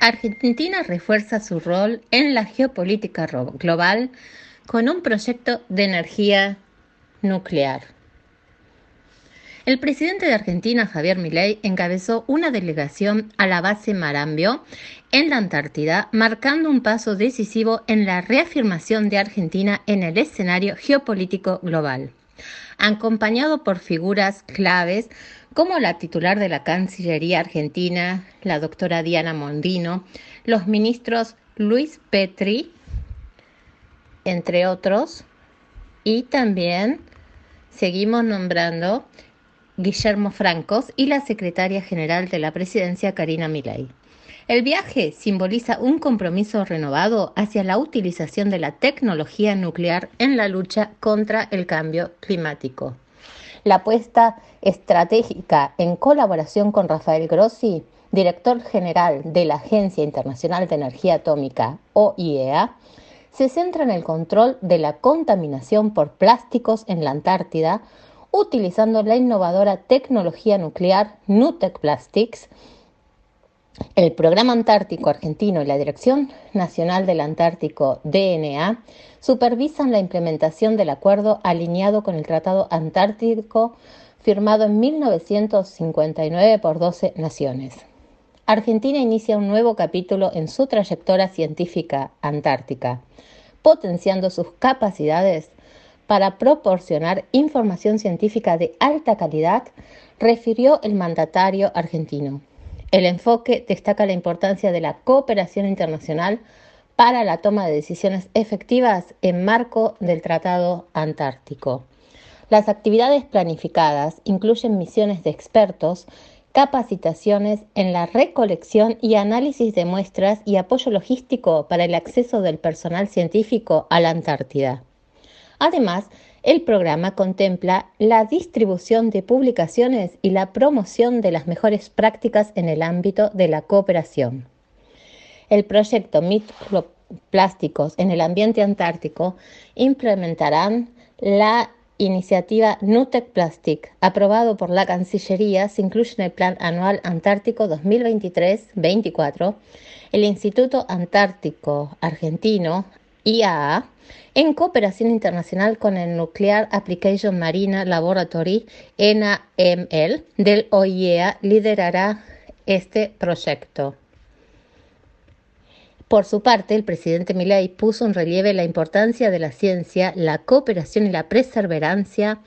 Argentina refuerza su rol en la geopolítica global con un proyecto de energía nuclear. El presidente de Argentina, Javier Milei, encabezó una delegación a la base Marambio en la Antártida, marcando un paso decisivo en la reafirmación de Argentina en el escenario geopolítico global. Acompañado por figuras claves como la titular de la Cancillería Argentina, la doctora Diana Mondino, los ministros Luis Petri, entre otros, y también seguimos nombrando Guillermo Francos y la secretaria general de la presidencia Karina Milei. El viaje simboliza un compromiso renovado hacia la utilización de la tecnología nuclear en la lucha contra el cambio climático. La apuesta estratégica en colaboración con Rafael Grossi, director general de la Agencia Internacional de Energía Atómica, OIEA, se centra en el control de la contaminación por plásticos en la Antártida, utilizando la innovadora tecnología nuclear Nutec Plastics, el Programa Antártico Argentino y la Dirección Nacional del Antártico DNA supervisan la implementación del acuerdo alineado con el Tratado Antártico firmado en 1959 por 12 naciones. Argentina inicia un nuevo capítulo en su trayectoria científica antártica, potenciando sus capacidades para proporcionar información científica de alta calidad, refirió el mandatario argentino. El enfoque destaca la importancia de la cooperación internacional para la toma de decisiones efectivas en marco del Tratado Antártico. Las actividades planificadas incluyen misiones de expertos, capacitaciones en la recolección y análisis de muestras y apoyo logístico para el acceso del personal científico a la Antártida. Además, el programa contempla la distribución de publicaciones y la promoción de las mejores prácticas en el ámbito de la cooperación. El proyecto Microplásticos en el Ambiente Antártico implementarán la iniciativa Nutec Plastic, aprobado por la Cancillería, se incluye en el Plan Anual Antártico 2023-24. El Instituto Antártico Argentino IAA, en cooperación internacional con el Nuclear Application Marina Laboratory NAML del OIEA, liderará este proyecto. Por su parte, el presidente Milei puso en relieve la importancia de la ciencia, la cooperación y la perseverancia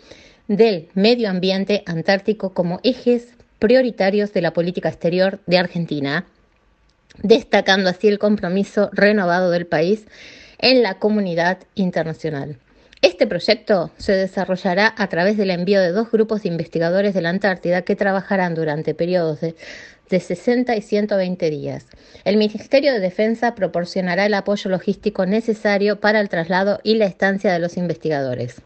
del medio ambiente antártico como ejes prioritarios de la política exterior de Argentina, destacando así el compromiso renovado del país en la comunidad internacional. Este proyecto se desarrollará a través del envío de dos grupos de investigadores de la Antártida que trabajarán durante periodos de, 60 y 120 días. El Ministerio de Defensa proporcionará el apoyo logístico necesario para el traslado y la estancia de los investigadores.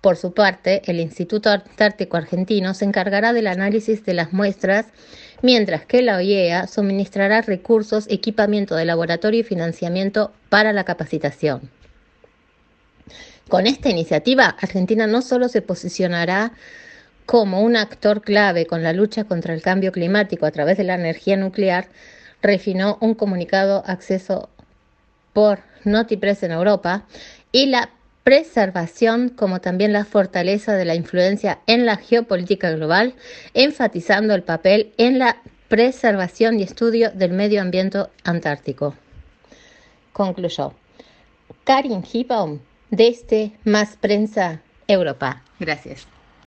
Por su parte, el Instituto Antártico Argentino se encargará del análisis de las muestras mientras que la OIEA suministrará recursos, equipamiento de laboratorio y financiamiento para la capacitación. Con esta iniciativa, Argentina no solo se posicionará como un actor clave con la lucha contra el cambio climático a través de la energía nuclear, refinó un comunicado acceso por Notipress en Europa y la preservación como también la fortaleza de la influencia en la geopolítica global, enfatizando el papel en la preservación y estudio del medio ambiente antártico. Concluyó. Karin Hipbaum, desde Más Prensa Europa. Gracias.